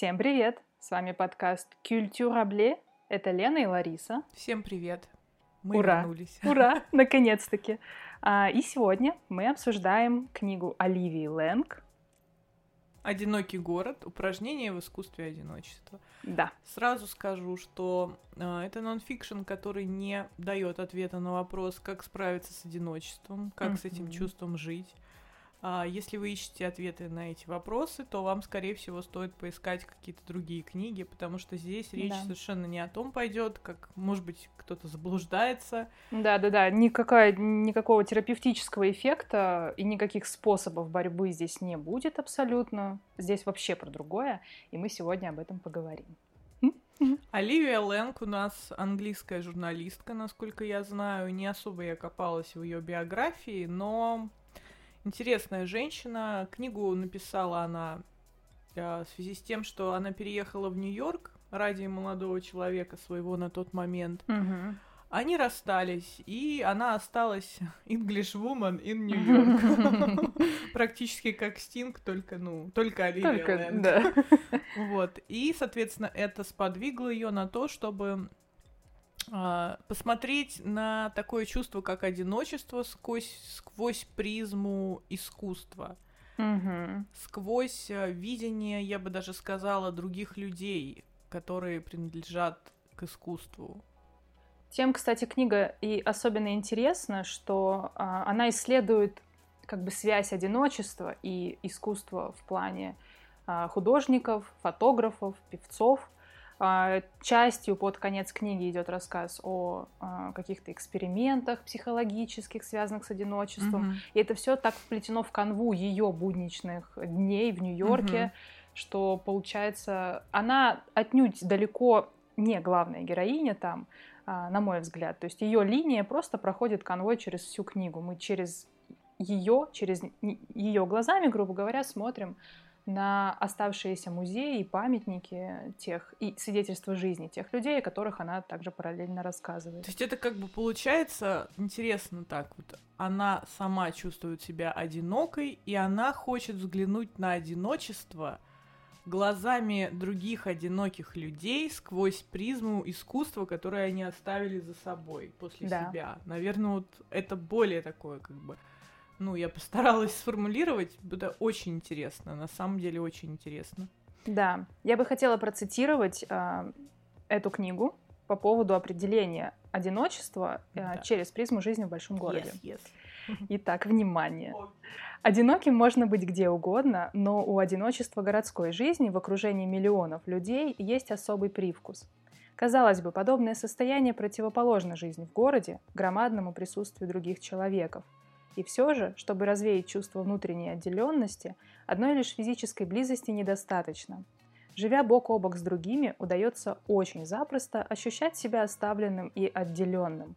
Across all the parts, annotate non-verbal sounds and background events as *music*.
Всем привет! С вами подкаст Культурабле. Это Лена и Лариса. Всем привет! Мы Ура! вернулись. *laughs* Ура! Наконец-таки! А, и сегодня мы обсуждаем книгу Оливии Лэнг. Одинокий город. Упражнение в искусстве одиночества. Да. Сразу скажу, что э, это нонфикшн, который не дает ответа на вопрос, как справиться с одиночеством, как с этим чувством жить. А если вы ищете ответы на эти вопросы, то вам, скорее всего, стоит поискать какие-то другие книги, потому что здесь речь Да. совершенно не о том пойдет, как, может быть, кто-то заблуждается. Да-да-да, никакая, никакого терапевтического эффекта и никаких способов борьбы здесь не будет абсолютно. Здесь вообще про другое, и мы сегодня об этом поговорим. Оливия Лэнг у нас английская журналистка, насколько я знаю. Не особо я копалась в ее биографии, но интересная женщина. Книгу написала она э, в связи с тем, что она переехала в Нью-Йорк ради молодого человека своего на тот момент. Они расстались, и она осталась English woman in New York. *laughs* Практически как Стинг, только, ну, только Оливия Только, Лэнг. да. Вот. И, соответственно, это сподвигло ее на то, чтобы посмотреть на такое чувство, как одиночество, сквозь, сквозь призму искусства, Мгм. сквозь а, видение, я бы даже сказала, других людей, которые принадлежат к искусству. Тем, кстати, книга и особенно интересна, что а, она исследует как бы связь одиночества и искусства в плане а, художников, фотографов, певцов. А, частью под конец книги идет рассказ о а, каких-то экспериментах психологических, связанных с одиночеством. Мгм. И это все так вплетено в канву ее будничных дней в Нью-Йорке, Мгм. что получается, она отнюдь далеко не главная героиня там, а, на мой взгляд. То есть ее линия просто проходит конвой через всю книгу. Мы через ее, через ее глазами, грубо говоря, смотрим на оставшиеся музеи и памятники тех и свидетельства жизни тех людей, о которых она также параллельно рассказывает. То есть это как бы получается интересно так вот. Она сама чувствует себя одинокой, и она хочет взглянуть на одиночество глазами других одиноких людей сквозь призму искусства, которое они оставили за собой после Да. себя. Наверное, вот это более такое как бы... Ну, я постаралась сформулировать, это очень интересно, на самом деле очень интересно. Да, я бы хотела процитировать а, эту книгу по поводу определения одиночества а, Да. через призму жизни в большом городе. Yes, yes. *laughs* Итак, внимание. Одиноким можно быть где угодно, но у одиночества городской жизни в окружении миллионов людей есть особый привкус. Казалось бы, подобное состояние противоположно жизни в городе, громадному присутствию других человеков. И все же, чтобы развеять чувство внутренней отделенности, одной лишь физической близости недостаточно. Живя бок о бок с другими, удается очень запросто ощущать себя оставленным и отделенным.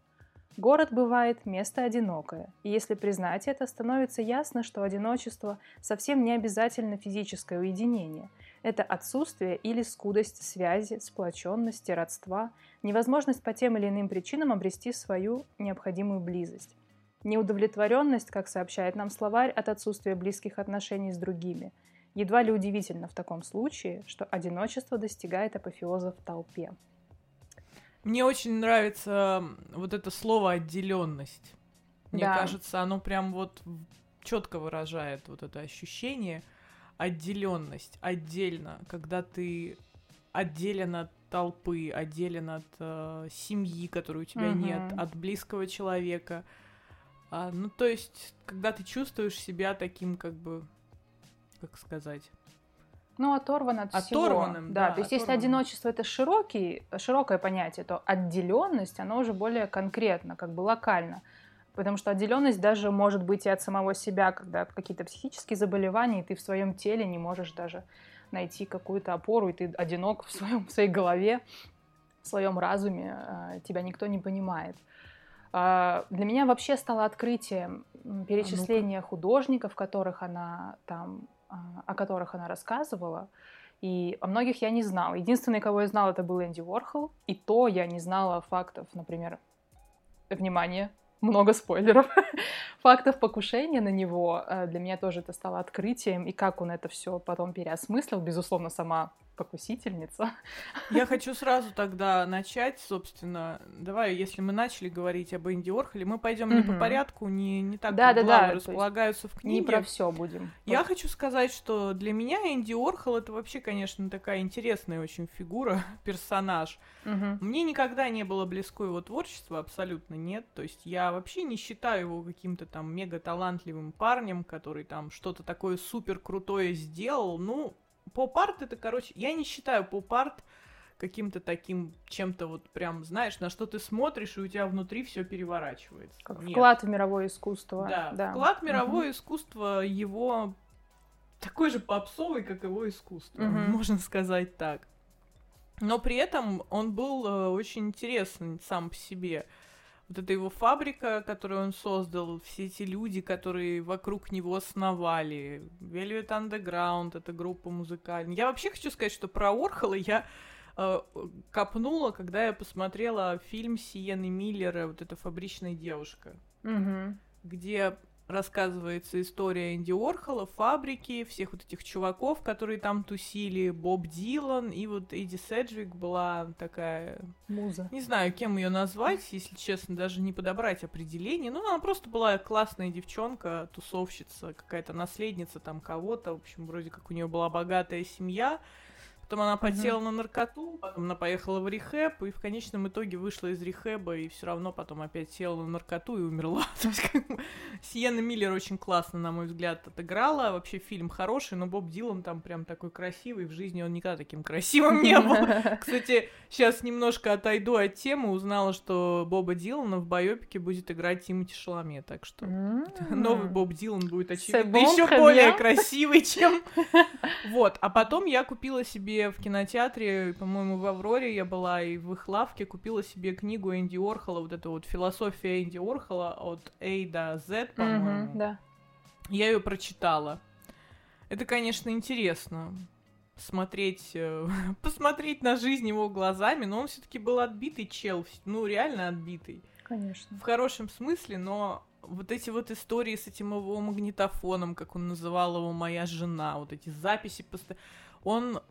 Город бывает место одинокое, и если признать это, становится ясно, что одиночество совсем не обязательно физическое уединение. Это отсутствие или скудость связи, сплоченности, родства, невозможность по тем или иным причинам обрести свою необходимую близость. Неудовлетворенность, как сообщает нам словарь, от отсутствия близких отношений с другими. Едва ли удивительно в таком случае, что одиночество достигает апофеоза в толпе. Мне очень нравится вот это слово отделенность. Мне Да. кажется, оно прям вот четко выражает вот это ощущение отделенность, отдельно, когда ты отделен от толпы, отделен от э, семьи, которой у тебя Мгм. нет, от близкого человека. А, ну, то есть, когда ты чувствуешь себя таким, как бы, как сказать, Ну, оторван от всего. Оторванным, да. да, То есть, если оторванным. одиночество это широкий, широкое понятие, то отделенность, оно уже более конкретно, как бы локально. Потому что отделенность даже может быть и от самого себя, когда какие-то психические заболевания, и ты в своем теле не можешь даже найти какую-то опору, и ты одинок в, своем, в своей голове, в своем разуме, а, тебя никто не понимает. А, Для меня вообще стало открытием м, перечисление художников, которых она там, а, о которых она рассказывала. И о многих я не знала. Единственный, кого я знала, это был Энди Уорхол. И то я не знала фактов, например, внимание, много спойлеров, *laughs* фактов покушения на него. Э, Для меня тоже это стало открытием. И как он это все потом переосмыслил. Безусловно, сама покусительница. Я *laughs* хочу сразу тогда начать, собственно. Давай, если мы начали говорить об Энди Орхоле, мы пойдем угу. не по порядку, не, не так, да, как да, да, располагаются в книге. Не про все будем. Я вот. хочу сказать, что для меня Энди Орхол это вообще, конечно, такая интересная очень фигура, *laughs* персонаж. Угу. Мне никогда не было близко его творчество, абсолютно нет. То есть я вообще не считаю его каким-то там мега талантливым парнем, который там что-то такое супер крутое сделал. Ну, поп-арт это, короче, я не считаю поп-арт каким-то таким чем-то вот прям, знаешь, на что ты смотришь, и у тебя внутри все переворачивается. Как Нет. вклад в мировое искусство. Да, да. вклад в мировое угу. искусство его такой же попсовый, как его искусство, угу. можно сказать так. Но при этом он был э, очень интересный сам по себе вот эта его фабрика, которую он создал, все эти люди, которые вокруг него основали, Velvet Underground, это группа музыкальная. Я вообще хочу сказать, что про Орхола я э, копнула, когда я посмотрела фильм Сиены Миллера, вот эта «Фабричная девушка», угу. где рассказывается история Энди Орхола, фабрики, всех вот этих чуваков, которые там тусили, Боб Дилан, и вот Эдди Седжвик была такая... Муза. Не знаю, кем ее назвать, если честно, даже не подобрать определение. Ну, она просто была классная девчонка, тусовщица, какая-то наследница там кого-то. В общем, вроде как у нее была богатая семья. Потом она подсела mm-hmm. на наркоту, потом она поехала в рехэб, и в конечном итоге вышла из рехэба, и все равно потом опять села на наркоту и умерла. *laughs* То есть, как бы, Сиена Миллер очень классно, на мой взгляд, отыграла. Вообще фильм хороший, но Боб Дилан там прям такой красивый. В жизни он никогда таким красивым не был. *laughs* Кстати, сейчас немножко отойду от темы. Узнала, что Боба Дилана в байопике будет играть Тимати Шаломе, так что новый Боб Дилан будет, очевидно, еще более красивый, чем... *laughs* Вот, а потом я купила себе в кинотеатре, по-моему, в Авроре я была, и в их лавке купила себе книгу Энди Орхола, вот эту вот «Философия Энди Орхола» от A до Z, по-моему. Mm-hmm, да. Я ее прочитала. Это, конечно, интересно смотреть, э, *laughs* посмотреть на жизнь его глазами, но он все-таки был отбитый чел, ну реально отбитый. Конечно. В хорошем смысле, но вот эти вот истории с этим его магнитофоном, как он называл его моя жена, вот эти записи, он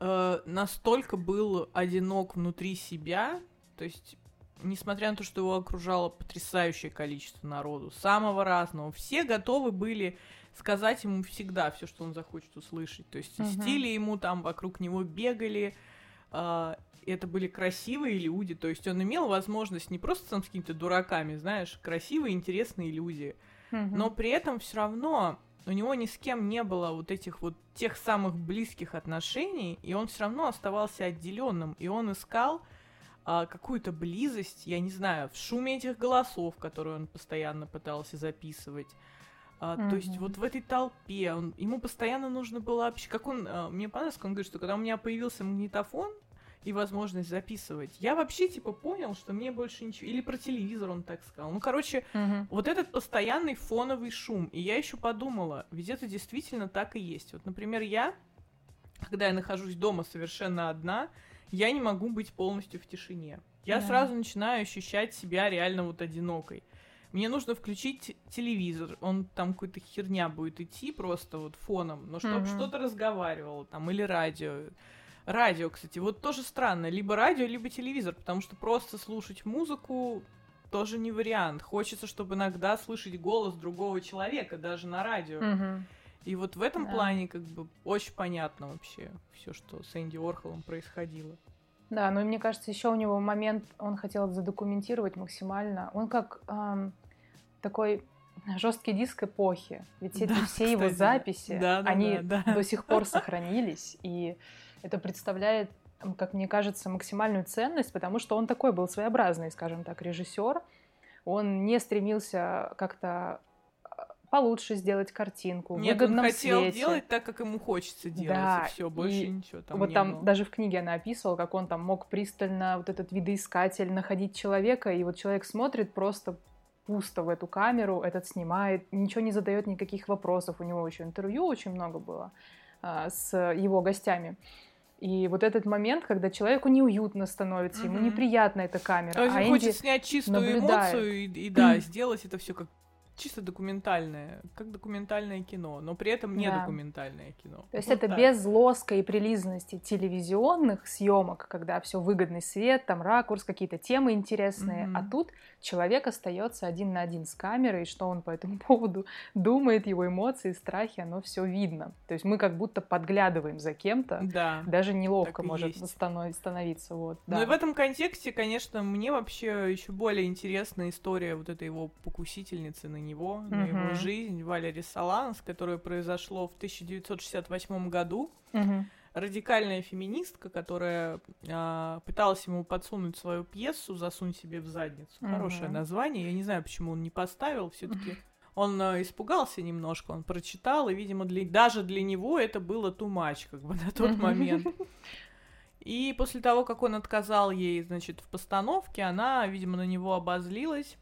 э, настолько был одинок внутри себя, то есть несмотря на то, что его окружало потрясающее количество народу, самого разного, все готовы были сказать ему всегда все, что он захочет услышать. То есть uh-huh. стили ему там вокруг него бегали, э, это были красивые люди, то есть он имел возможность не просто там с какими-то дураками, знаешь, красивые, интересные люди, uh-huh. но при этом все равно у него ни с кем не было вот этих вот тех самых близких отношений, и он все равно оставался отделенным, и он искал а, какую-то близость, я не знаю, в шуме этих голосов, которые он постоянно пытался записывать. А, mm-hmm. То есть вот в этой толпе он, ему постоянно нужно было вообще, как он, а, мне понравилось, он говорит, что когда у меня появился магнитофон, и возможность записывать. Я вообще, типа, понял, что мне больше ничего... Или про телевизор он так сказал. Ну, короче, угу. вот этот постоянный фоновый шум. И я еще подумала, ведь это действительно так и есть. Вот, например, я, когда я нахожусь дома совершенно одна, я не могу быть полностью в тишине. Я да. сразу начинаю ощущать себя реально вот одинокой. Мне нужно включить телевизор, он там какой-то херня будет идти просто вот фоном, но чтобы mm что-то разговаривало там или радио. Радио, кстати, вот тоже странно. Либо радио, либо телевизор, потому что просто слушать музыку тоже не вариант. Хочется, чтобы иногда слышать голос другого человека, даже на радио. Угу. И вот в этом да. плане как бы очень понятно вообще все, что с Энди Орхолом происходило. Да, ну и мне кажется, еще у него момент, он хотел задокументировать максимально. Он как эм, такой жесткий диск эпохи. Ведь да, эти все кстати. его записи, да, да, они да, да. до сих пор сохранились. И это представляет, как мне кажется, максимальную ценность, потому что он такой был своеобразный, скажем так, режиссер. Он не стремился как-то а, получше сделать картинку, в Нет, выгодном он хотел свете. делать так, как ему хочется делать, да, и все, больше и ничего там Вот не там было. даже в книге она описывала, как он там мог пристально вот этот видоискатель находить человека, и вот человек смотрит просто пусто в эту камеру, этот снимает, ничего не задает никаких вопросов. У него еще интервью очень много было а, с его гостями. И вот этот момент, когда человеку неуютно становится, ему неприятна эта камера. То есть а он хочет снять чистую наблюдает. эмоцию и, и да, *clears throat* сделать это все как чисто документальное, как документальное кино, но при этом не да. документальное кино. То есть вот это так. без лоска и прилизанности телевизионных съемок, когда все выгодный свет, там ракурс, какие-то темы интересные, mm-hmm. а тут человек остается один на один с камерой, что он по этому *laughs* поводу думает, его эмоции, страхи, оно все видно. То есть мы как будто подглядываем за кем-то, да, даже неловко может становиться. Вот, да. Ну и в этом контексте, конечно, мне вообще еще более интересна история вот этой его покусительницы на него, на его жизнь, Валерий Саланс, которое произошло в 1968 году. Mm-hmm радикальная феминистка, которая э, пыталась ему подсунуть свою пьесу, засунуть себе в задницу. Mm-hmm. Хорошее название. Я не знаю, почему он не поставил. Все-таки он э, испугался немножко, он прочитал, и, видимо, для, даже для него это было much, как бы *laughs* на тот момент. *laughs* И после того, как он отказал ей, значит, в постановке, она, видимо, на него обозлилась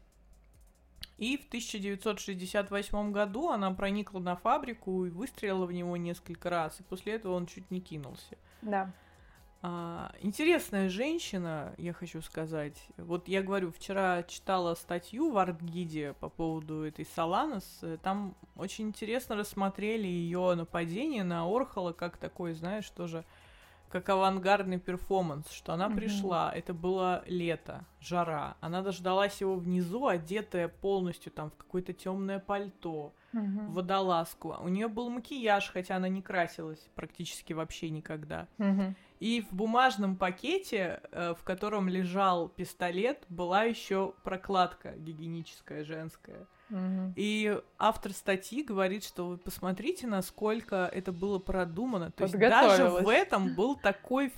и в 1968 году она проникла на фабрику и выстрелила в него несколько раз. И после этого он чуть не кинулся. Да. А, интересная женщина, я хочу сказать. Вот я говорю, вчера читала статью в Артгиде по поводу этой Соланос. Там очень интересно рассмотрели ее нападение на Орхола как такой, знаешь, тоже как авангардный перформанс, что она mm-hmm. пришла, это было лето, жара, она дождалась его внизу, одетая полностью там в какое-то темное пальто, mm-hmm. водолазку. У нее был макияж, хотя она не красилась практически вообще никогда. Mm-hmm. И в бумажном пакете, э, в котором лежал пистолет, была еще прокладка гигиеническая женская. И автор статьи говорит, что вы посмотрите, насколько это было продумано. То есть даже в этом был такой,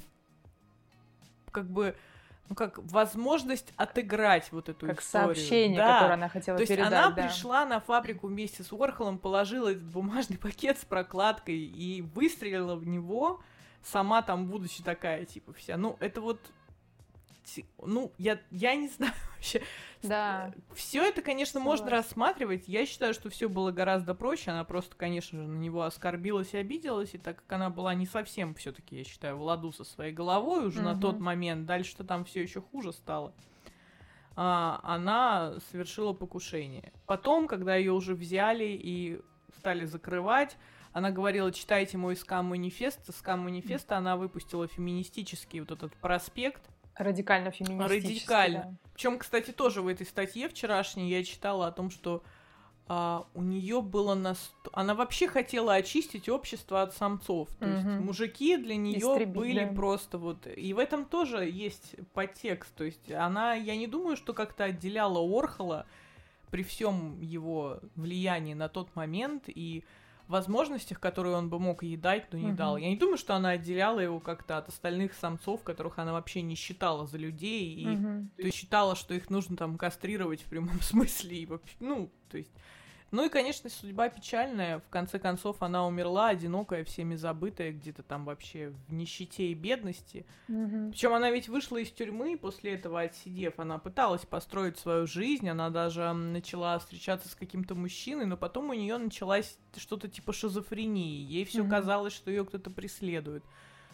как бы, ну как возможность отыграть вот эту как историю. сообщение, да. которое она хотела То передать. есть она да. пришла на фабрику вместе с Уорхолом, положила этот бумажный *laughs* пакет с прокладкой и выстрелила в него, сама там будучи такая, типа, вся. Ну, это вот ну, я, я не знаю *laughs* вообще. Да. Все это, конечно, Согласна. можно рассматривать. Я считаю, что все было гораздо проще. Она просто, конечно же, на него оскорбилась и обиделась. И так как она была не совсем, все-таки, я считаю, в ладу со своей головой уже угу. на тот момент, дальше-то там все еще хуже стало. А, она совершила покушение. Потом, когда ее уже взяли и стали закрывать, она говорила, читайте мой скам-манифест. Скам-манифеста она выпустила феминистический вот этот проспект, Радикально феминистически. Радикально. Да. Причем, кстати, тоже в этой статье вчерашней я читала о том, что а, у нее было на она вообще хотела очистить общество от самцов. То угу. есть мужики для нее были просто вот. И в этом тоже есть подтекст. То есть она, я не думаю, что как-то отделяла Орхола при всем его влиянии на тот момент и возможностях, которые он бы мог ей дать, но не угу. дал. Я не думаю, что она отделяла его как-то от остальных самцов, которых она вообще не считала за людей, и угу. то есть считала, что их нужно там кастрировать в прямом *laughs* смысле, и вообще, ну, то есть ну и, конечно, судьба печальная. В конце концов, она умерла, одинокая, всеми забытая, где-то там вообще в нищете и бедности. Mm-hmm. Причем она ведь вышла из тюрьмы после этого, отсидев. Она пыталась построить свою жизнь, она даже начала встречаться с каким-то мужчиной, но потом у нее началась что-то типа шизофрении. Ей все mm-hmm. казалось, что ее кто-то преследует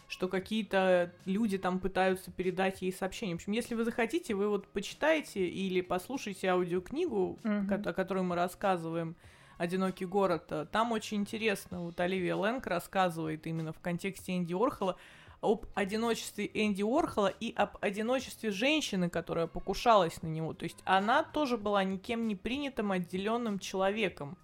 что какие-то люди там пытаются передать ей сообщение. В общем, если вы захотите, вы вот почитаете или послушайте аудиокнигу, mm-hmm. о которой мы рассказываем, «Одинокий город». Там очень интересно, вот Оливия Лэнг рассказывает именно в контексте Энди Орхола об одиночестве Энди Орхола и об одиночестве женщины, которая покушалась на него. То есть она тоже была никем не принятым, отделенным человеком.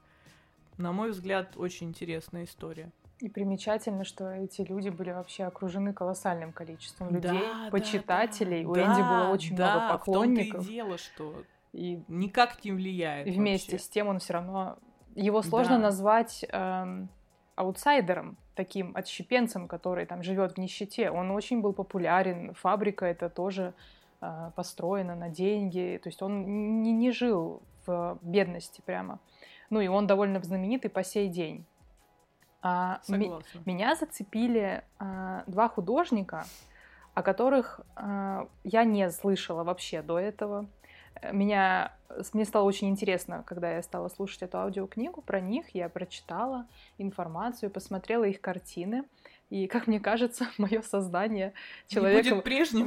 На мой взгляд, очень интересная история. И примечательно, что эти люди были вообще окружены колоссальным количеством людей, да, почитателей. Да, У Энди было очень да, много поклонников. В том-то и дело, что и никак не влияет. Вместе вообще. с тем он все равно его сложно да. назвать эм, аутсайдером, таким отщепенцем, который там живет в нищете. Он очень был популярен. Фабрика это тоже э, построена на деньги. То есть он не, не жил в бедности прямо. Ну и он довольно знаменитый по сей день. А, Согласна. Меня зацепили а, два художника, о которых а, я не слышала вообще до этого. Меня, мне стало очень интересно, когда я стала слушать эту аудиокнигу про них, я прочитала информацию, посмотрела их картины. И, как мне кажется, *laughs* мое сознание человека,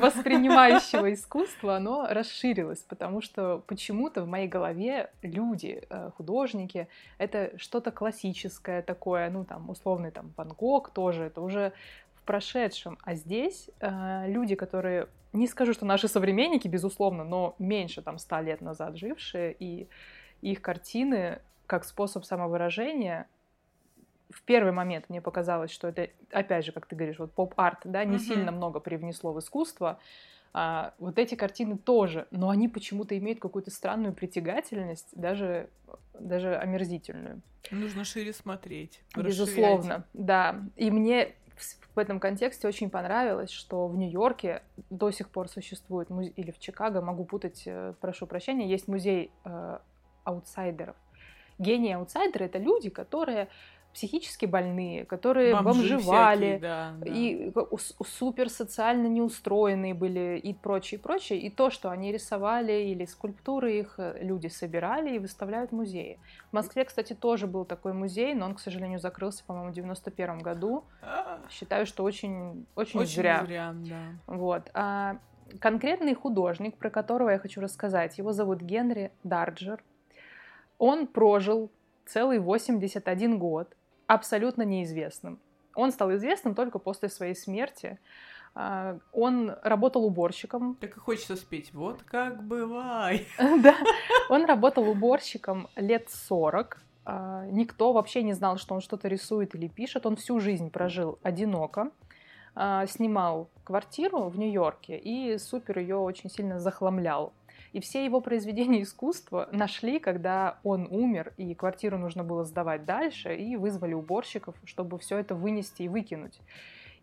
воспринимающего *laughs* искусство, оно расширилось, потому что почему-то в моей голове люди, э, художники, это что-то классическое такое, ну, там, условный там Ван Гог тоже, это уже в прошедшем. А здесь э, люди, которые, не скажу, что наши современники, безусловно, но меньше там ста лет назад жившие, и их картины как способ самовыражения в первый момент мне показалось, что это, опять же, как ты говоришь, вот поп-арт, да, не mm-hmm. сильно много привнесло в искусство. А, вот эти картины тоже, но они почему-то имеют какую-то странную притягательность, даже, даже омерзительную. Нужно шире смотреть. Безусловно, да. И мне в этом контексте очень понравилось, что в Нью-Йорке до сих пор существует музей, или в Чикаго, могу путать, э, прошу прощения, есть музей э, аутсайдеров. Гении аутсайдеры это люди, которые психически больные, которые Бомжи бомжевали, всякие, да, да. и супер социально неустроенные были и прочее, прочее. И то, что они рисовали или скульптуры их э, люди собирали и выставляют в музее. В Москве, кстати, тоже был такой музей, но он, к сожалению, закрылся, по-моему, в 91 году. А. Считаю, что очень, очень, очень зря. зря да. Вот. А конкретный художник, про которого я хочу рассказать, его зовут Генри Дарджер. Он прожил целый 81 год абсолютно неизвестным. Он стал известным только после своей смерти. А, он работал уборщиком. Так и хочется спеть. Вот как бывай. *laughs* Да. Он работал уборщиком лет 40. А, никто вообще не знал, что он что-то рисует или пишет. Он всю жизнь прожил одиноко. А, снимал квартиру в Нью-Йорке и супер ее очень сильно захламлял. И все его произведения *laughs* искусства нашли, когда он умер, и квартиру нужно было сдавать дальше, и вызвали уборщиков, чтобы все это вынести и выкинуть.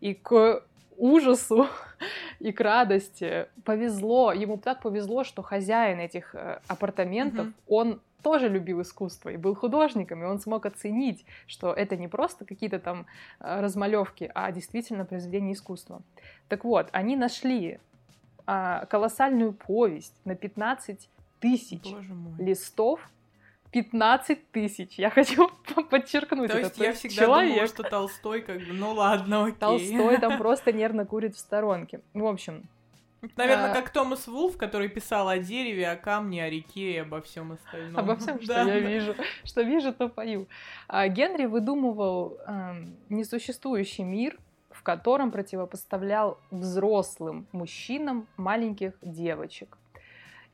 И к ужасу *laughs* и к радости повезло, ему так повезло, что хозяин этих э, апартаментов, mm-hmm. он тоже любил искусство и был художником, и он смог оценить, что это не просто какие-то там э, размалевки, а действительно произведение искусства. Так вот, они нашли а, колоссальную повесть на 15 тысяч листов. 15 тысяч. Я хочу *laughs* подчеркнуть То есть я всегда человек. думала, что Толстой как бы, ну ладно, окей. Толстой там *laughs* просто нервно курит в сторонке. В общем, Наверное, а... как Томас Вулф, который писал о дереве, о камне, о реке и обо всем остальном. Обо всем, *laughs* что я вижу. Что вижу, то пою. А Генри выдумывал э, несуществующий мир, котором противопоставлял взрослым мужчинам маленьких девочек.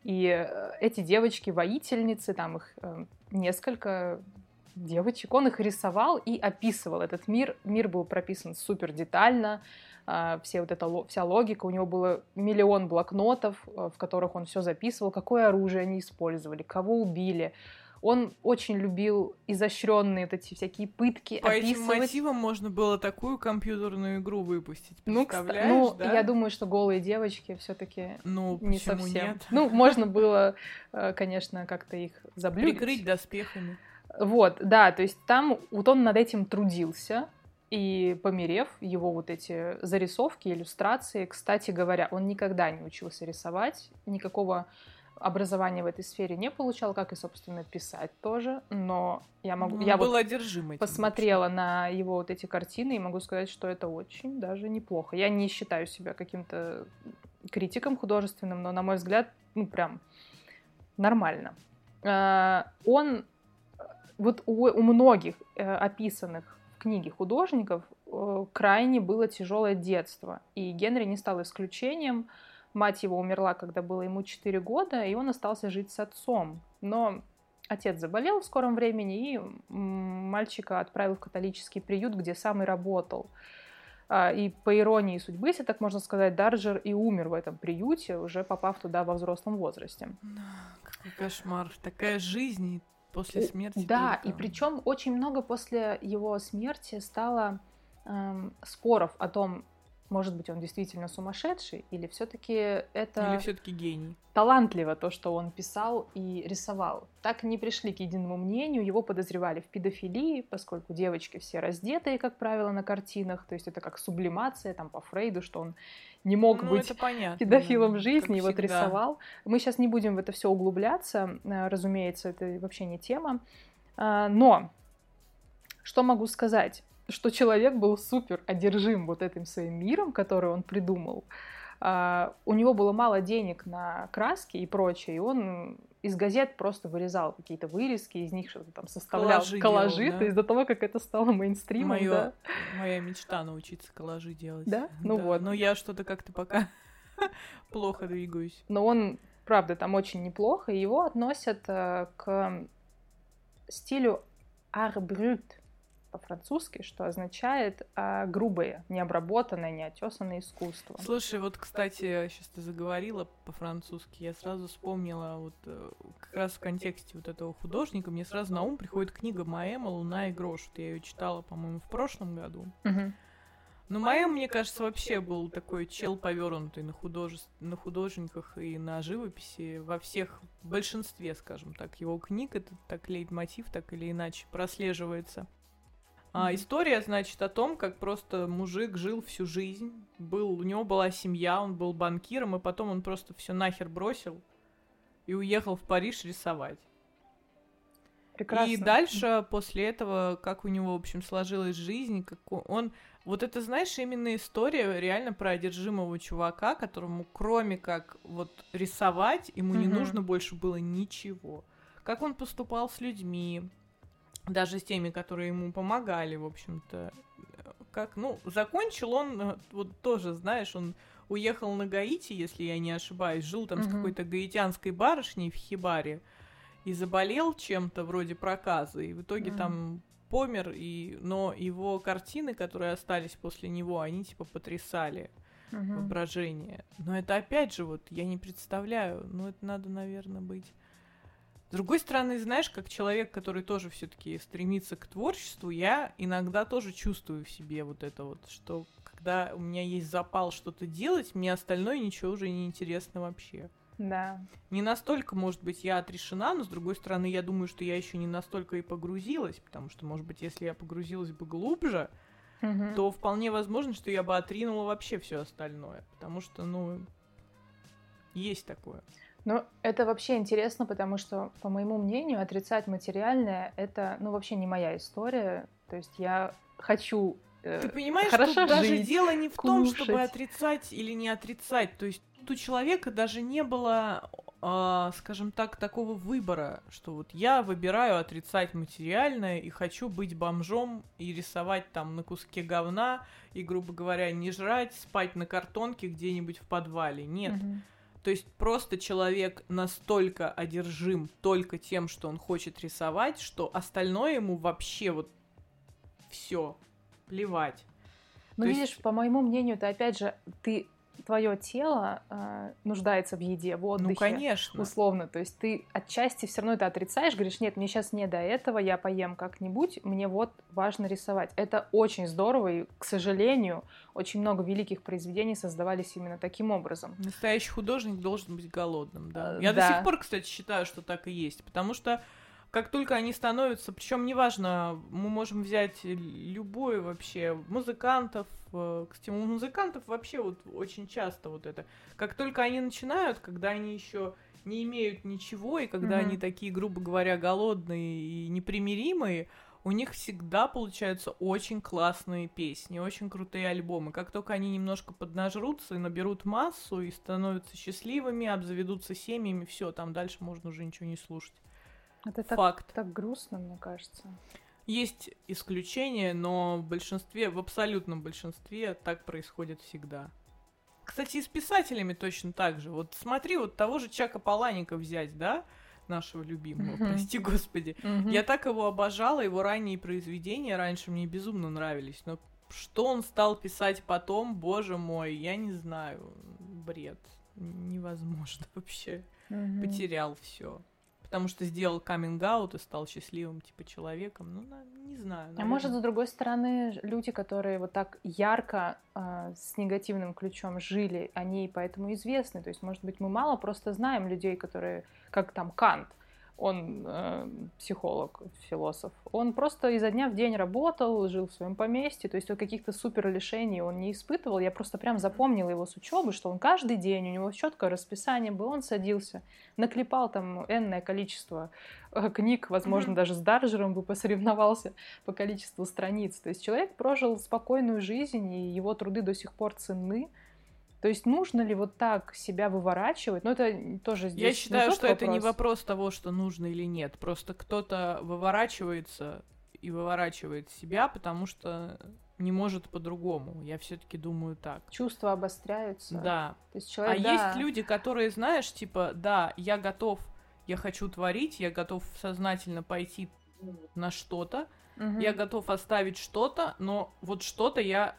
И э, эти девочки-воительницы, там их э, несколько девочек, он их рисовал и описывал этот мир. Мир был прописан супер детально, а, все вот эта вся логика, у него было миллион блокнотов, э, в которых он все записывал, какое оружие они использовали, кого убили, он очень любил изощренные вот эти всякие пытки По описывать. этим мотивам можно было такую компьютерную игру выпустить, ну, ну, да? я думаю, что голые девочки все таки ну, не совсем. Нет? Ну, можно было, э, конечно, как-то их заблюдить. Прикрыть доспехами. Вот, да, то есть там вот он над этим трудился, и померев его вот эти зарисовки, иллюстрации, кстати говоря, он никогда не учился рисовать, никакого образования в этой сфере не получал, как и, собственно, писать тоже, но я могу... Ну, я был вот одержим посмотрела на его вот эти картины и могу сказать, что это очень даже неплохо. Я не считаю себя каким-то критиком художественным, но, на мой взгляд, ну, прям нормально. А, он... Вот у, у многих э, описанных в книге художников э, крайне было тяжелое детство, и Генри не стал исключением. Мать его умерла, когда было ему 4 года, и он остался жить с отцом. Но отец заболел в скором времени, и мальчика отправил в католический приют, где сам и работал. А, и по иронии судьбы, если так можно сказать, Дарджер и умер в этом приюте, уже попав туда во взрослом возрасте. Какой кошмар. Такая жизнь после смерти. Да, только. и причем очень много после его смерти стало эм, споров о том, может быть, он действительно сумасшедший, или все-таки это... Или все-таки гений. Талантливо то, что он писал и рисовал. Так не пришли к единому мнению. Его подозревали в педофилии, поскольку девочки все раздетые, как правило, на картинах. То есть это как сублимация, там, по Фрейду, что он не мог ну, быть понятно, педофилом в жизни, и вот рисовал. Мы сейчас не будем в это все углубляться, э, разумеется, это вообще не тема. А, но что могу сказать? Что человек был супер одержим вот этим своим миром, который он придумал. Uh, у него было мало денег на краски и прочее, и он из газет просто вырезал какие-то вырезки, из них что-то там составлял коллажи, коллажи делал, да? то есть до того, как это стало мейнстримом. Моё, да. Моя мечта научиться коллажи делать. Да? Ну да. вот. Но я что-то как-то пока *laughs* плохо двигаюсь. Но он, правда, там очень неплохо, и его относят uh, к стилю арбрют по-французски, что означает а, грубое, необработанное, неотесанное искусство. Слушай, вот, кстати, сейчас ты заговорила по-французски, я сразу вспомнила, вот э, как раз в контексте вот этого художника, мне сразу на ум приходит книга Маэма «Луна и грош». Вот я ее читала, по-моему, в прошлом году. Угу. Но Маэм, мне кажется, вообще был такой чел повернутый на, художе... на художниках и на живописи во всех, в большинстве, скажем так, его книг. Это так лейтмотив, так или иначе прослеживается. А, история, значит, о том, как просто мужик жил всю жизнь, был, у него была семья, он был банкиром, и потом он просто все нахер бросил и уехал в Париж рисовать. Прекрасно. И дальше, после этого, как у него, в общем, сложилась жизнь, как он... Вот это, знаешь, именно история реально про одержимого чувака, которому кроме как вот рисовать, ему mm-hmm. не нужно больше было ничего. Как он поступал с людьми, даже с теми, которые ему помогали, в общем-то. Как, ну, закончил он, э, вот тоже, знаешь, он уехал на Гаити, если я не ошибаюсь, жил там mm-hmm. с какой-то гаитянской барышней в Хибаре и заболел чем-то вроде проказа, и в итоге mm-hmm. там помер, и, но его картины, которые остались после него, они типа потрясали mm-hmm. воображение. Но это опять же, вот, я не представляю, ну, это надо, наверное, быть с другой стороны, знаешь, как человек, который тоже все-таки стремится к творчеству, я иногда тоже чувствую в себе вот это вот, что когда у меня есть запал что-то делать, мне остальное ничего уже не интересно вообще. Да. Не настолько, может быть, я отрешена, но с другой стороны, я думаю, что я еще не настолько и погрузилась, потому что, может быть, если я погрузилась бы глубже, угу. то вполне возможно, что я бы отринула вообще все остальное, потому что, ну, есть такое. Ну, это вообще интересно, потому что, по моему мнению, отрицать материальное — это, ну, вообще не моя история. То есть я хочу э, Ты понимаешь, хорошо тут жить, даже дело не в кушать. том, чтобы отрицать или не отрицать. То есть у человека даже не было, э, скажем так, такого выбора, что вот я выбираю отрицать материальное и хочу быть бомжом и рисовать там на куске говна и, грубо говоря, не жрать, спать на картонке где-нибудь в подвале. Нет. Угу. То есть просто человек настолько одержим только тем, что он хочет рисовать, что остальное ему вообще вот все плевать. Ну, То видишь, есть... по моему мнению, это опять же, ты твое тело э, нуждается в еде, в отдыхе. Ну, конечно. Условно. То есть ты отчасти все равно это отрицаешь, говоришь, нет, мне сейчас не до этого, я поем как-нибудь, мне вот важно рисовать. Это очень здорово, и, к сожалению, очень много великих произведений создавались именно таким образом. Настоящий художник должен быть голодным, да. Э, я да. до сих пор, кстати, считаю, что так и есть, потому что как только они становятся, причем неважно, мы можем взять любой вообще музыкантов, э, кстати, у музыкантов вообще вот очень часто вот это, как только они начинают, когда они еще не имеют ничего, и когда mm-hmm. они такие, грубо говоря, голодные и непримиримые, у них всегда получаются очень классные песни, очень крутые альбомы. Как только они немножко поднажрутся и наберут массу, и становятся счастливыми, обзаведутся семьями, все, там дальше можно уже ничего не слушать. Это факт. Так, так грустно, мне кажется. Есть исключения, но в большинстве, в абсолютном большинстве так происходит всегда. Кстати, и с писателями точно так же. Вот смотри, вот того же Чака Паланика взять, да, нашего любимого, mm-hmm. прости господи. Mm-hmm. Я так его обожала, его ранние произведения раньше мне безумно нравились, но что он стал писать потом, боже мой, я не знаю, бред, невозможно *laughs* вообще. Mm-hmm. Потерял все потому что сделал каминг-аут и стал счастливым, типа, человеком. Ну, не знаю. Наверное. А может, с другой стороны, люди, которые вот так ярко э, с негативным ключом жили, они поэтому известны. То есть, может быть, мы мало просто знаем людей, которые, как там Кант, он э, психолог, философ. Он просто изо дня в день работал, жил в своем поместье, то есть вот каких-то супер лишений он не испытывал. Я просто прям запомнила его с учебы, что он каждый день, у него четкое расписание было, он садился, наклепал там энное количество э, книг, возможно, mm-hmm. даже с Дарджером бы посоревновался по количеству страниц. То есть человек прожил спокойную жизнь, и его труды до сих пор ценны. То есть нужно ли вот так себя выворачивать? Ну, это тоже здесь Я считаю, что вопрос. это не вопрос того, что нужно или нет. Просто кто-то выворачивается и выворачивает себя, потому что не может по-другому. Я все-таки думаю так. Чувства обостряются. Да. То есть человек, а да. есть люди, которые, знаешь, типа, да, я готов, я хочу творить, я готов сознательно пойти на что-то, угу. я готов оставить что-то, но вот что-то я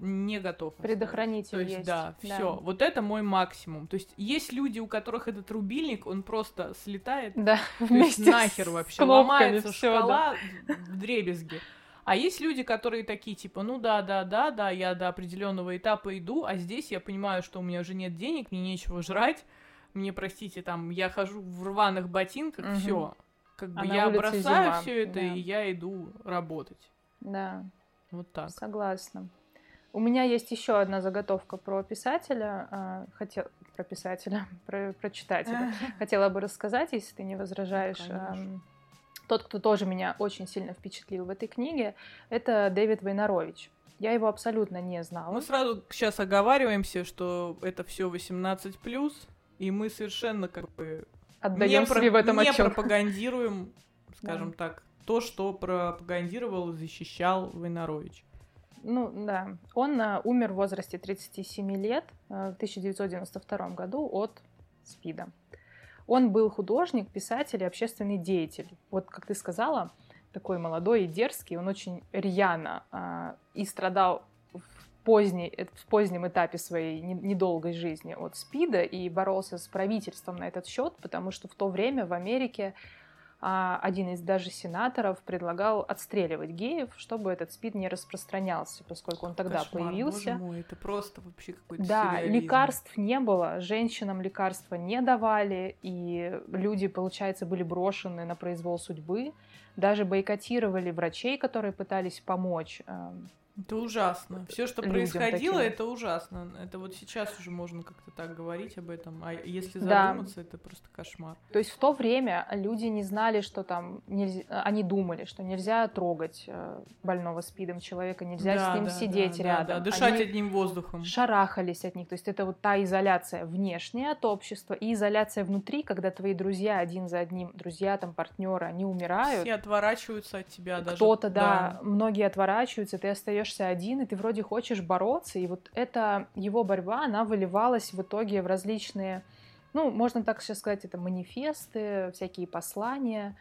не готов. Предохранитель То есть, есть. Да, да. все. Вот это мой максимум. То есть есть люди, у которых этот рубильник, он просто слетает. Да, *laughs* вместе есть, нахер вообще. Ломается всё, шкала да. в дребезги. А есть люди, которые такие, типа, ну да, да, да, да, я до определенного этапа иду, а здесь я понимаю, что у меня уже нет денег, мне нечего жрать, мне, простите, там, я хожу в рваных ботинках, угу. все. Как бы а я бросаю все это, да. и я иду работать. Да. Вот так. Согласна. У меня есть еще одна заготовка про писателя. А, хотел про писателя, *laughs* про, про читателя. Хотела бы рассказать, если ты не возражаешь. Ну, Тот, кто тоже меня очень сильно впечатлил в этой книге, это Дэвид Войнарович. Я его абсолютно не знала. Мы сразу сейчас оговариваемся, что это все 18 и мы совершенно как бы отдаем не себе в этом не отчет. пропагандируем, *laughs* скажем да. так, то, что пропагандировал защищал Войнарович. Ну, да. Он uh, умер в возрасте 37 лет uh, в 1992 году от СПИДа. Он был художник, писатель и общественный деятель. Вот, как ты сказала, такой молодой и дерзкий, он очень рьяно uh, и страдал в, поздней, в позднем этапе своей недолгой жизни от СПИДа и боролся с правительством на этот счет, потому что в то время в Америке а один из даже сенаторов предлагал отстреливать геев, чтобы этот СПИД не распространялся, поскольку он тогда Кошмар, появился. Боже мой, это просто вообще какой-то Да, сюрреализм. лекарств не было, женщинам лекарства не давали, и люди, получается, были брошены на произвол судьбы. Даже бойкотировали врачей, которые пытались помочь эм, это ужасно. Все, что происходило, таким. это ужасно. Это вот сейчас уже можно как-то так говорить об этом. А если задуматься, да. это просто кошмар. То есть в то время люди не знали, что там нельзя. Они думали, что нельзя трогать э, больного спидом человека, нельзя да, с ним да, сидеть да, рядом. Да, да, дышать они одним воздухом. Шарахались от них. То есть это вот та изоляция внешняя от общества и изоляция внутри, когда твои друзья один за одним, друзья там партнеры, они умирают. Все отворачиваются от тебя даже. Кто-то, да, да, многие отворачиваются, ты остаешься остаешься один, и ты вроде хочешь бороться, и вот эта его борьба, она выливалась в итоге в различные, ну, можно так сейчас сказать, это манифесты, всякие послания.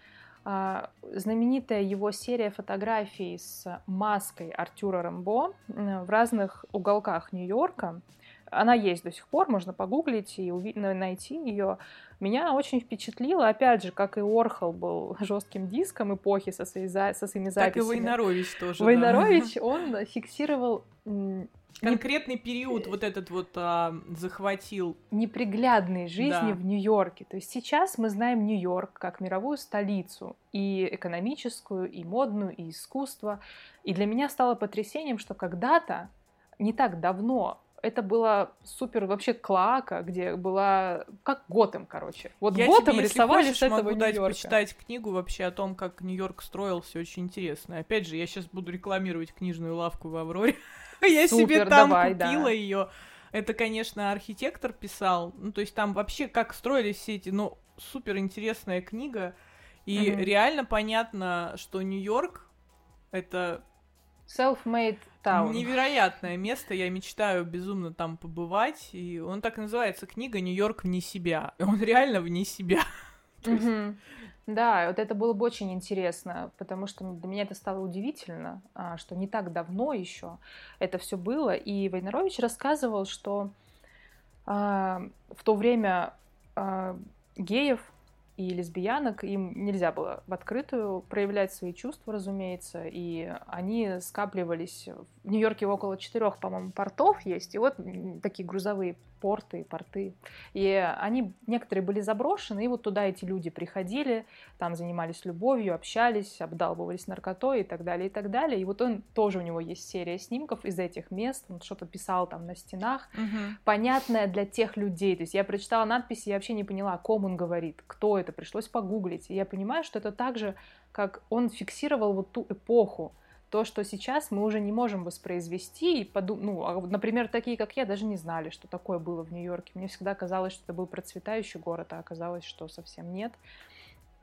А, знаменитая его серия фотографий с маской Артюра Рэмбо в разных уголках Нью-Йорка, она есть до сих пор, можно погуглить и найти ее. Меня очень впечатлило, опять же, как и Орхол был *laughs* жестким диском эпохи со, своей, со своими записями. Так и Войнарович тоже. Войнарович, да. *laughs* он фиксировал конкретный период вот этот вот а, захватил. Неприглядной жизни да. в Нью-Йорке. То есть сейчас мы знаем Нью-Йорк как мировую столицу, и экономическую, и модную, и искусство. И для меня стало потрясением, что когда-то, не так давно, это было супер вообще клака, где была как Готэм, короче. Вот Я Готэм тебе, рисовали хочешь, с этого могу дать почитать книгу вообще о том, как Нью-Йорк строился, очень интересно. Опять же, я сейчас буду рекламировать книжную лавку в Авроре. *laughs* Я себе там купила ее. Это, конечно, архитектор писал. Ну, то есть там вообще как строились все эти, ну, супер интересная книга. И реально понятно, что Нью-Йорк это Self-made town. Невероятное место, я мечтаю безумно там побывать. И он так и называется книга Нью-Йорк вне себя. И *laughs* он реально вне себя. *laughs* Да, вот это было бы очень интересно, потому что для меня это стало удивительно, а, что не так давно еще это все было. И Войнарович рассказывал, что а, в то время а, геев и лесбиянок, им нельзя было в открытую проявлять свои чувства, разумеется, и они скапливались. В Нью-Йорке около четырех, по-моему, портов есть, и вот такие грузовые порты, порты. И они, некоторые были заброшены, и вот туда эти люди приходили, там занимались любовью, общались, обдалбывались наркотой и так далее, и так далее. И вот он тоже, у него есть серия снимков из этих мест, он что-то писал там на стенах, Мгм. понятное для тех людей. То есть я прочитала надписи, я вообще не поняла, о ком он говорит, кто это, пришлось погуглить. И я понимаю, что это так же, как он фиксировал вот ту эпоху, то, что сейчас мы уже не можем воспроизвести. И поду... ну, а например, такие, как я, даже не знали, что такое было в Нью-Йорке. Мне всегда казалось, что это был процветающий город, а оказалось, что совсем нет.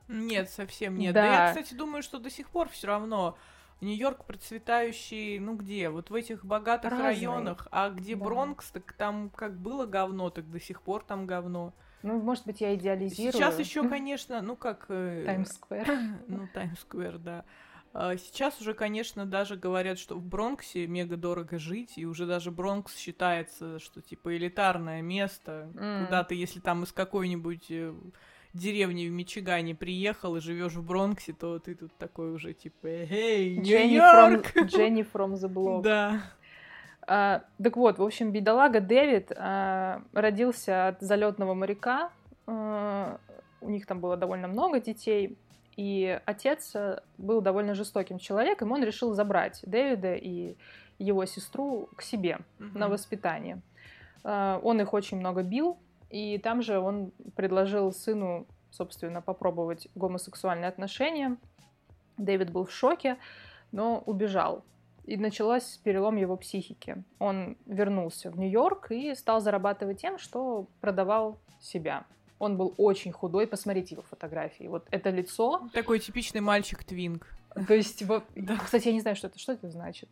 Нет, совсем нет. Да. Да. я, кстати, думаю, что до сих пор все равно Нью-Йорк процветающий, ну где? Вот в этих богатых Разный. районах. А где Да. Бронкс, так там как было говно, так до сих пор там говно. Ну, может быть, я идеализирую. Сейчас еще, конечно, ну как... э, Таймс-сквер. *laughs* Ну, Таймс-сквер, да. А Сейчас уже, конечно, даже говорят, что в Бронксе мега дорого жить, и уже даже Бронкс считается, что типа элитарное место, М. куда ты, если там из какой-нибудь э, деревни в Мичигане приехал и живешь в Бронксе, то ты тут такой уже типа, эй, from, Нью-Йорк! Дженни from the block. *laughs* Да. А, так вот, в общем, бедолага Дэвид а, родился от залетного моряка. А, у них там было довольно много детей. И отец а, был довольно жестоким человеком. Он решил забрать Дэвида и его сестру к себе на Мгм. воспитание. А, Он их очень много бил. И там же он предложил сыну, собственно, попробовать гомосексуальные отношения. Дэвид был в шоке, но убежал. И началась перелом его психики. Он вернулся в Нью-Йорк и стал зарабатывать тем, что продавал себя. Он был очень худой, посмотрите его фотографии. Вот это лицо, Такой типичный мальчик-твинг. то есть, вот- *laughs* Да. кстати, я не знаю, что это, что это значит.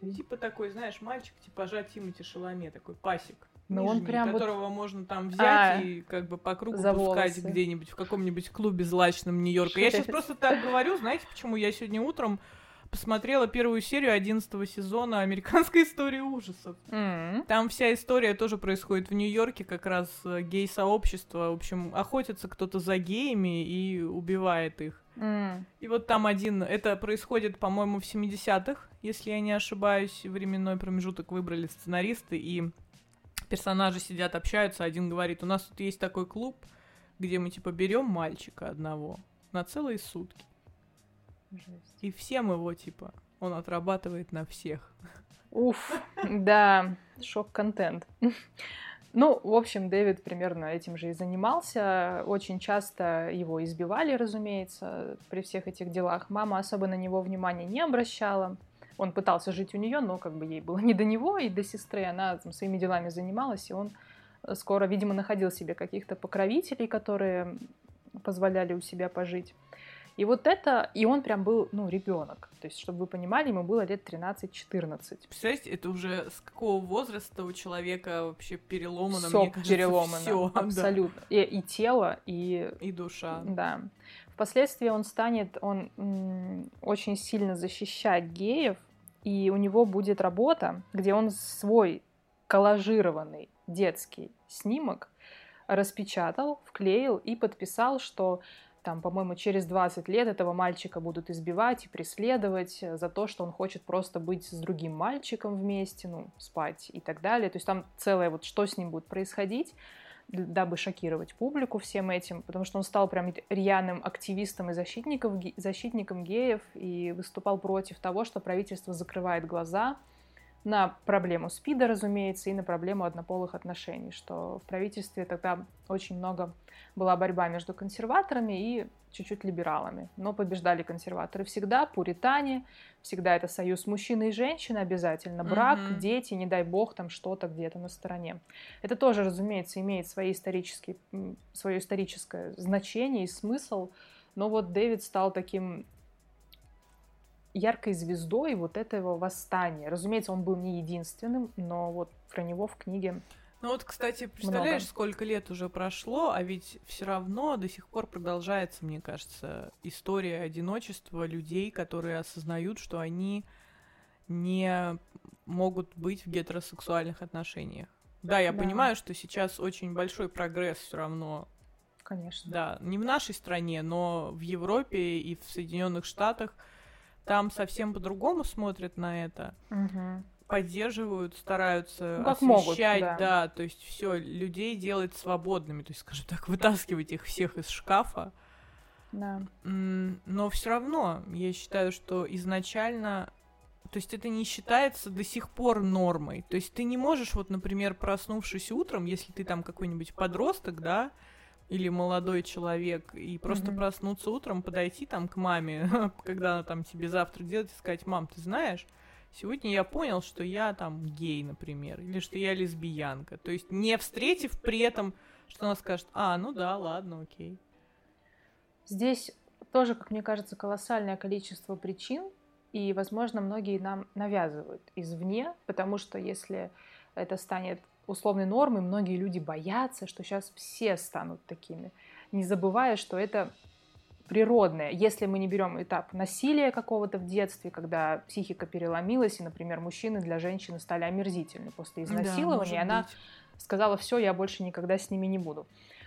Типа такой, знаешь, мальчик типажа Тимати Шаломе, такой пасик. Ну, он нижний, прям вот- которого можно там взять А, и как бы по кругу пускать волосы. где-нибудь в каком-нибудь клубе злачном Нью-Йорка. Я сейчас просто так говорю, знаете, почему я сегодня утром посмотрела первую серию 11 сезона «Американской истории ужасов». М. Там вся история тоже происходит в Нью-Йорке, как раз э, гей-сообщество, в общем, охотится кто-то за геями и убивает их. М. И вот там один, это происходит, по-моему, в 70-х, если я не ошибаюсь, временной промежуток выбрали сценаристы, и персонажи сидят, общаются, один говорит, у нас тут есть такой клуб, где мы, типа, берем мальчика одного на целые сутки, Жесть. и всем его, типа, он отрабатывает на всех. Уф, да, шок-контент. Ну, в общем, Дэвид примерно этим же и занимался. Очень часто его избивали, разумеется, при всех этих делах. Мама особо на него внимания не обращала. Он пытался жить у нее, но как бы ей было *laughs* не до него и до сестры. Она там, своими делами занималась, и он э, скоро, видимо, находил себе каких-то покровителей, которые позволяли у себя пожить. И вот это, и он прям был, ну, ребенок. То есть, чтобы вы понимали, ему было лет 13-14. Представляете, это уже с какого возраста у человека вообще переломано, Всё мне кажется, переломано, всё, *laughs* да. абсолютно. И, и тело, и И душа. да. Впоследствии он станет, он м, очень сильно защищать геев, и у него будет работа, где он свой коллажированный детский снимок распечатал, вклеил и подписал, что там, по-моему, через 20 лет этого мальчика будут избивать и преследовать за то, что он хочет просто быть с другим мальчиком вместе, ну, спать и так далее. То есть там целое вот, что с ним будет происходить, дабы шокировать публику всем этим, потому что он стал прям рьяным активистом и защитником, защитником геев и выступал против того, что правительство закрывает глаза на проблему СПИДа, разумеется, и на проблему однополых отношений, что в правительстве тогда очень много была борьба между консерваторами и чуть-чуть либералами. Но побеждали консерваторы всегда, пуритане, всегда это союз мужчины и женщины обязательно, брак, Мгм. дети, не дай бог, там что-то где-то на стороне. Это тоже, разумеется, имеет свои исторические, свое историческое значение и смысл, но вот Дэвид стал таким яркой звездой вот этого восстания. Разумеется, он был не единственным, но вот про него в книге Ну вот, кстати, представляешь, Много. сколько лет уже прошло, а ведь все равно до сих пор продолжается, мне кажется, история одиночества людей, которые осознают, что они не могут быть в гетеросексуальных отношениях. Да, я Да. понимаю, что сейчас очень большой прогресс все равно Конечно. Да, не в нашей стране, но в Европе и в Соединенных Штатах там совсем по-другому смотрят на это. Угу. Поддерживают, стараются Ну, как освещать, могут, да. да, то есть все людей делать свободными, то есть, скажем так, *laughs* вытаскивать их всех из шкафа. Да. Но все равно, я считаю, что изначально, то есть это не считается до сих пор нормой. То есть ты не можешь, вот, например, проснувшись утром, если ты там какой-нибудь подросток, да, или молодой человек, и просто Мгм. проснуться утром, подойти там к маме, *laughs* когда она там тебе завтрак делает, и сказать, мам, ты знаешь, сегодня я понял, что я там гей, например, или что я лесбиянка. То есть не встретив при этом, что она скажет, а, ну да, ладно, окей. Здесь тоже, как мне кажется, колоссальное количество причин, и, возможно, многие нам навязывают извне, потому что если это станет условной нормой, многие люди боятся, что сейчас все станут такими, не забывая, что это природное. Если мы не берем этап насилия какого-то в детстве, когда психика переломилась, и, например, мужчины для женщины стали омерзительны после изнасилования, Да, она может быть. сказала, все, я больше никогда с ними не буду.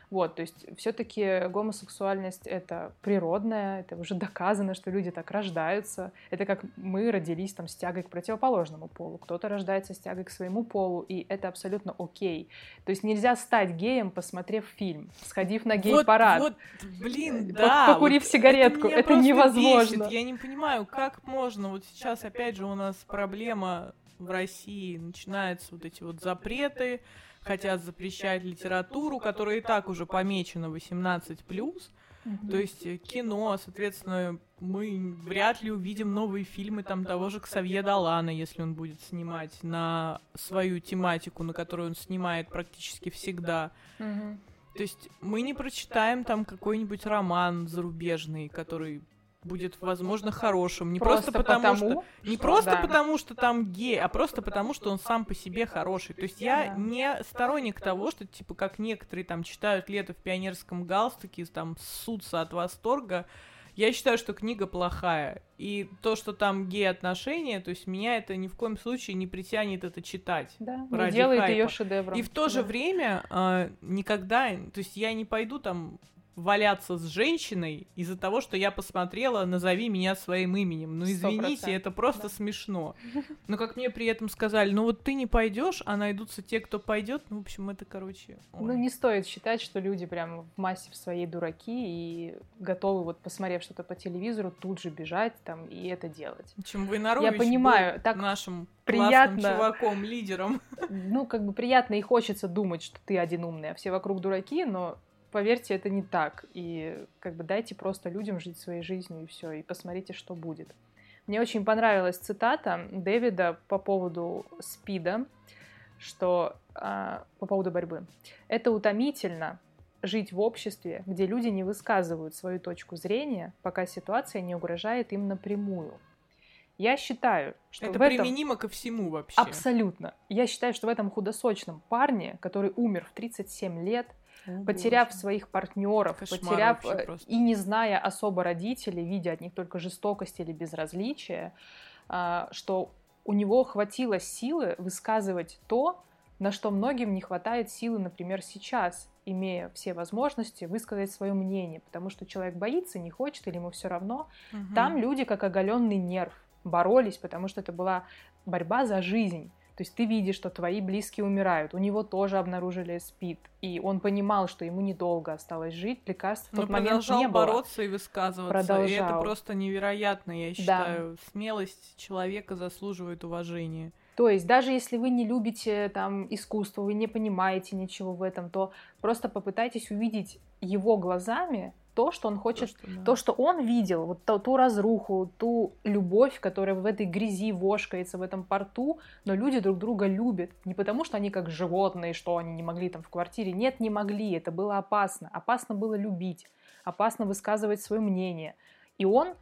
Вот, то есть все-таки гомосексуальность это природная, это уже доказано, что люди так рождаются. Это как мы родились там с тягой к противоположному полу, кто-то рождается с тягой к своему полу, и это абсолютно окей. То есть нельзя стать геем, посмотрев фильм, сходив на гей-парад. Вот, вот, блин, Э, да. покурив вот сигаретку. Это просто невозможно. бесит. Я не понимаю, как можно. Вот сейчас, опять же, у нас проблема в России. Начинаются вот эти вот запреты. Хотят запрещать литературу, которая и так уже помечена 18+. Мгм. То есть э, кино, соответственно, мы вряд ли увидим новые фильмы там того же Ксавье Далана, если он будет снимать на свою тематику, на которую он снимает практически всегда. Мгм. То есть мы не прочитаем там какой-нибудь роман зарубежный, который будет, возможно, хорошим. Не просто, потому, что... Не что- просто да. потому, что там гей, а просто потому, что он сам по себе хороший. То есть я Да. не сторонник того, что, типа, как некоторые там читают «Лето в пионерском галстуке», там ссутся от восторга. Я считаю, что книга плохая. И то, что там гей-отношения, то есть меня это ни в коем случае не притянет это читать. Да, ради делает ее шедевром. И в то же Да. время а, никогда, то есть я не пойду там валяться с женщиной из-за того, что я посмотрела «Назови меня своим именем». Ну, извините, процентов, это просто да. смешно. *laughs* Но как мне при этом сказали, ну вот ты не пойдешь, а найдутся те, кто пойдет, ну, в общем, это, короче... ой. Ну, не стоит считать, что люди прям в массе в своей дураки и готовы, вот посмотрев что-то по телевизору, тут же бежать там и это делать. В общем, Войнарович Я понимаю, так нашим приятно. чуваком, лидером. *laughs* Ну, как бы приятно и хочется думать, что ты один умный, а все вокруг дураки, но поверьте, это не так. И как бы дайте просто людям жить своей жизнью и все, и посмотрите, что будет. Мне очень понравилась цитата Дэвида по поводу СПИДа, что а, по поводу борьбы. Это утомительно жить в обществе, где люди не высказывают свою точку зрения, пока ситуация не угрожает им напрямую. Я считаю, что Это в этом... применимо ко всему вообще. Абсолютно. Я считаю, что в этом худосочном парне, который умер в 37 лет, О, потеряв боже. своих партнеров, Кошмар потеряв э, и не зная особо родителей, видя от них только жестокость или безразличие, а, что у него хватило силы высказывать то, на что многим не хватает силы, например, сейчас, имея все возможности высказать свое мнение, потому что человек боится, не хочет или ему все равно, Мгм. там люди, как оголенный нерв, боролись, потому что это была борьба за жизнь. То есть ты видишь, что твои близкие умирают. У него тоже обнаружили СПИД. И он понимал, что ему недолго осталось жить. Лекарств в Но тот момент продолжал не было. бороться и высказываться. И это Продолжал. просто невероятно, я Да. считаю. Смелость человека заслуживает уважения. То есть даже если вы не любите там искусство, вы не понимаете ничего в этом, то просто попытайтесь увидеть его глазами то, что он хочет То, что, да. то, что он видел, вот ту, ту разруху, ту любовь, которая в этой грязи вошкается в этом порту, но люди друг друга любят. Не потому, что они как животные, что они не могли там в квартире. Нет, не могли, это было опасно. Опасно было любить, опасно высказывать свое мнение. И он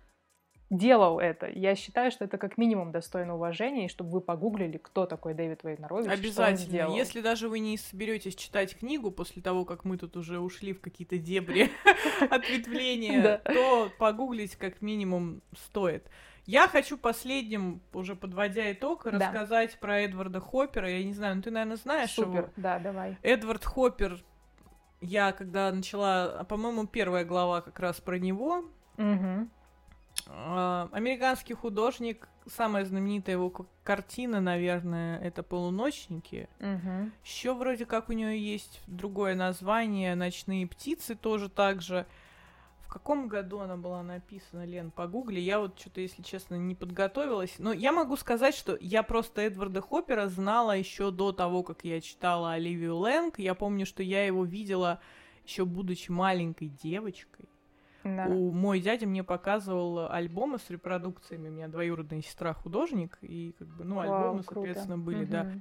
делал это. Я считаю, что это как минимум достойно уважения, и чтобы вы погуглили, кто такой Дэвид Вейнарович, что он Обязательно. сделал. Если даже вы не соберетесь читать книгу после того, как мы тут уже ушли в какие-то дебри *laughs* ответвления, то погуглить как минимум стоит. Я хочу последним, уже подводя итог, Да. рассказать про Эдварда Хоппера. Я не знаю, ну ты, наверное, знаешь Супер, его. да, давай. Эдвард Хоппер я когда начала, по-моему, первая глава как раз про него. Угу. Американский художник, самая знаменитая его картина, наверное, это «Полуночники». Угу. Еще вроде как у нее есть другое название «Ночные птицы» тоже так же. В каком году она была написана, Лен, погугли. Я вот что-то, если честно, не подготовилась. Но я могу сказать, что я просто Эдварда Хоппера знала еще до того, как я читала Оливию Лэнг. Я помню, что я его видела еще будучи маленькой девочкой. Да. У мой дядя мне показывал альбомы с репродукциями. У меня двоюродная сестра художник, и как бы, ну, альбомы, круто. соответственно, были, Мгм. да.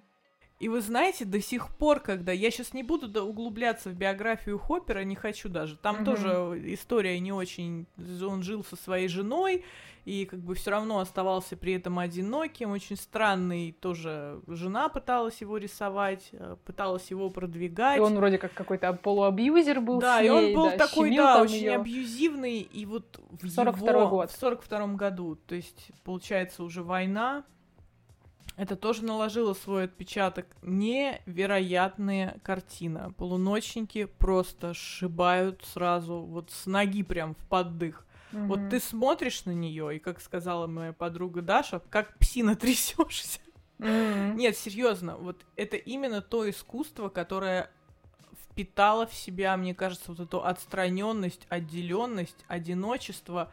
И вы знаете, до сих пор, когда я сейчас не буду углубляться в биографию Хоппера, не хочу даже. Там Мгм. тоже история не очень. Он жил со своей женой и как бы все равно оставался при этом одиноким, очень странный. Тоже жена пыталась его рисовать, э, пыталась его продвигать. И он вроде как какой-то полуабьюзер был Да, с и он ней, был да, такой, да, очень её. абьюзивный, и вот в 42-й его... год. В 42 году, то есть, получается, уже война, это тоже наложило свой отпечаток. Невероятная картина. Полуночники просто сшибают сразу, вот с ноги прям в поддых. Вот Мгм. ты смотришь на нее, и, как сказала моя подруга Даша, как псина *laughs* трясешься. Мгм. Нет, серьезно, вот это именно то искусство, которое впитало в себя, мне кажется, вот эту отстраненность, отделенность, одиночество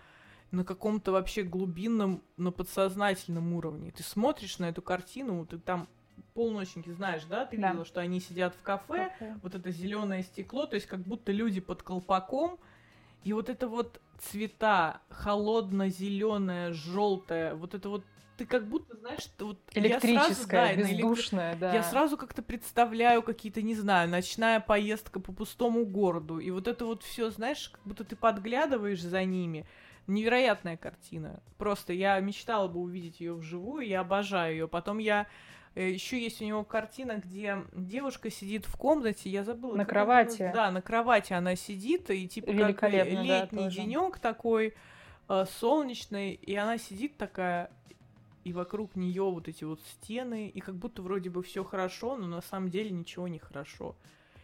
на каком-то вообще глубинном, на подсознательном уровне. Ты смотришь на эту картину, ты там полночники знаешь, да, ты Да. видела, что они сидят в кафе, Кафе. вот это зеленое стекло, то есть как будто люди под колпаком, и вот это вот цвета холодно-зеленое, желтое, вот это вот ты как будто знаешь, что вот я сразу, Электрическая, да, бездушная, да. я сразу как-то представляю какие-то, не знаю, ночная поездка по пустому городу. И вот это вот все, знаешь, как будто ты подглядываешь за ними. Невероятная картина. Просто я мечтала бы увидеть ее вживую, я обожаю ее. Потом я еще есть у него картина, где девушка сидит в комнате, я забыла. На как она кровати. Да, на кровати она сидит, и типа как да, летний тоже. денек такой э, солнечный, и она сидит такая, и вокруг нее вот эти вот стены, и как будто вроде бы все хорошо, но на самом деле ничего не хорошо.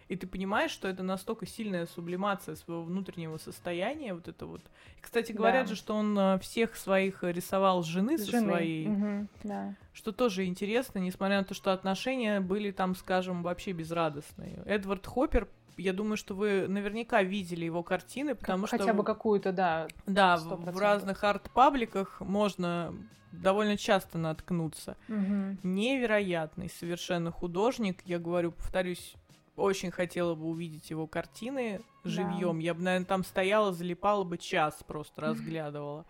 И ты понимаешь, что это настолько сильная сублимация своего внутреннего состояния, вот это вот. И, кстати, говорят Да. же, что он э, всех своих э, рисовал с жены С со женой. своей, Мгм, да. что тоже интересно, несмотря на то, что отношения были там, скажем, вообще безрадостные. Эдвард Хоппер, я думаю, что вы наверняка видели его картины, потому Хотя что бы какую-то, да. да, в, сто в процентов. разных арт-пабликах можно довольно часто наткнуться. Мгм. Невероятный совершенно художник. Я говорю, повторюсь, очень хотела бы увидеть его картины Да. живьем. Я бы, наверное, там стояла, залипала бы час, просто разглядывала.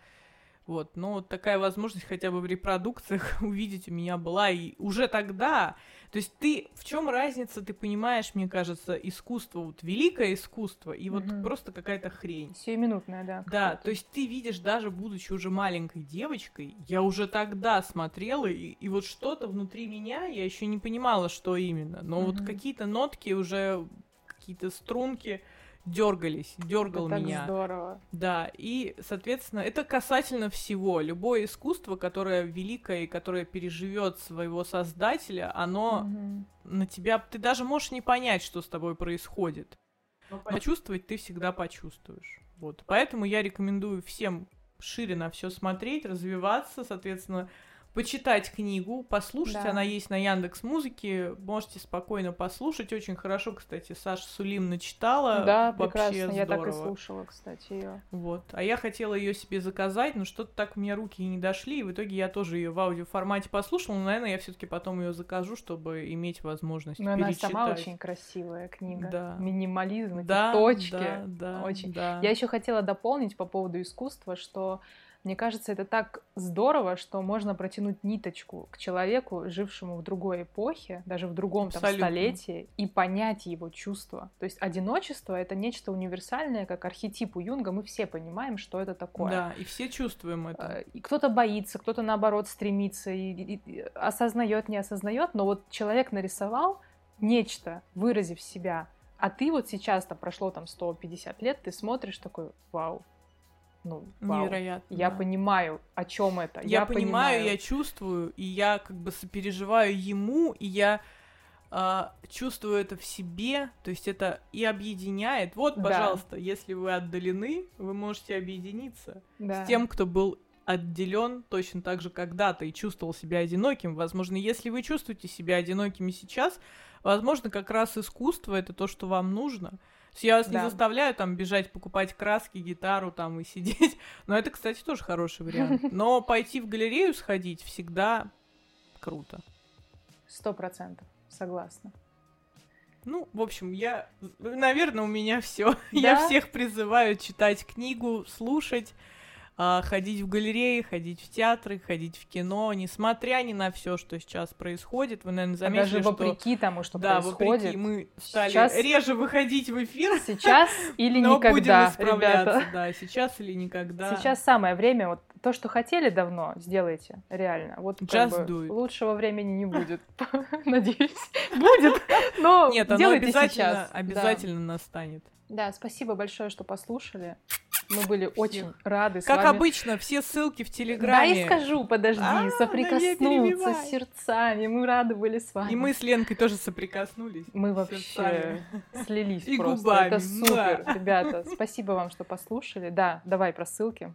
Вот, но такая возможность хотя бы в репродукциях *laughs* увидеть у меня была. И уже тогда, то есть ты, в чем разница, ты понимаешь, мне кажется, искусство, вот великое искусство, и вот Мгм. просто какая-то хрень. Сиюминутная, да. Да, то есть ты видишь, даже будучи уже маленькой девочкой, я уже тогда смотрела, и, и вот что-то внутри меня, я еще не понимала, что именно, но вот Мгм. какие-то нотки уже, какие-то струнки дергались, дергал Это так меня. здорово. Да, и, соответственно, это касательно всего. Любое искусство, которое великое и которое переживет своего создателя, оно Мгм. на тебя... Ты даже можешь не понять, что с тобой происходит. Но почувствовать ты всегда почувствуешь. Вот. Поэтому я рекомендую всем шире на все смотреть, развиваться, соответственно, почитать книгу, послушать. Да. Она есть на Яндекс Музыке. Можете спокойно послушать. Очень хорошо, кстати, Саша Сулим начитала. Да, Вообще прекрасно. Я так и здорово. слушала, кстати, ее. Вот. А я хотела ее себе заказать, но что-то так мне руки не дошли, и в итоге я тоже ее в аудиоформате послушала, но, наверное, я все-таки потом ее закажу, чтобы иметь возможность Но она перечитать. сама очень красивая книга. Да. Минимализм, эти да, точки. Да, да, Очень. да. Я еще хотела дополнить по поводу искусства, что мне кажется, это так здорово, что можно протянуть ниточку к человеку, жившему в другой эпохе, даже в другом там, столетии, и понять его чувства. То есть одиночество это нечто универсальное, как архетип у Юнга. Мы все понимаем, что это такое. Да, и все чувствуем это. Э, И кто-то боится, кто-то наоборот стремится и, и- и осознает, не осознает, но вот человек нарисовал нечто, выразив себя, а ты вот сейчас, там прошло там 150 лет, ты смотришь такой, вау, ну, вау. Невероятно. Я да. понимаю, о чем это. Я, понимаю, я чувствую, и я как бы сопереживаю ему, и я а, чувствую это в себе, то есть это и объединяет. Вот, Да. пожалуйста, если вы отдалены, вы можете объединиться Да. с тем, кто был отделен точно так же когда-то и чувствовал себя одиноким. Возможно, если вы чувствуете себя одинокими сейчас, возможно, как раз искусство это то, что вам нужно. Я вас не Да. заставляю там бежать покупать краски, гитару там и *laughs* сидеть. Но это, кстати, тоже хороший вариант. *laughs* Но пойти в галерею сходить всегда круто. Сто процентов. Согласна. Ну, в общем, я, наверное, у меня все. *laughs* Я Да? всех призываю читать книгу, слушать, а, ходить в галереи, ходить в театры, ходить в кино, несмотря ни на все, что сейчас происходит. Вы, наверное, А заметили, даже что вопреки тому, что да, происходит. вопреки мы стали Сейчас- реже выходить в эфир, Сейчас *laughs* или но никогда, будем исправляться. ребята. Да, сейчас или никогда. Сейчас самое время. Вот то, что хотели давно, сделайте. Реально. Вот как Just бы do it. лучшего времени не будет. *laughs* Надеюсь. *laughs* Будет. Но Нет, оно делайте обязательно, сейчас. Да. обязательно настанет. Да, спасибо большое, что послушали. Мы были очень рады с Как вами. обычно, все ссылки в Да, Телеграме. и скажу, подожди, А, да соприкоснуться перебивай. сердцами. Мы рады были с вами. И мы с Ленкой тоже соприкоснулись. Мы вообще сердцами. слились И просто. губами. Это супер, Муа. ребята. Спасибо вам, что послушали. Да, давай про ссылки.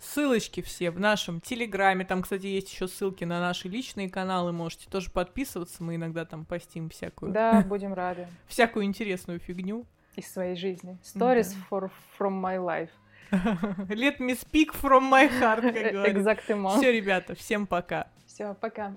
Ссылочки все в нашем Телеграме. Там, кстати, есть еще ссылки на наши личные каналы. Можете тоже подписываться. Мы иногда там постим всякую, Да, будем рады. всякую интересную фигню. Из своей жизни. Stories Да. for, from my life. Let me speak from my heart, как. Exactement. Все, ребята, всем пока. Все, пока.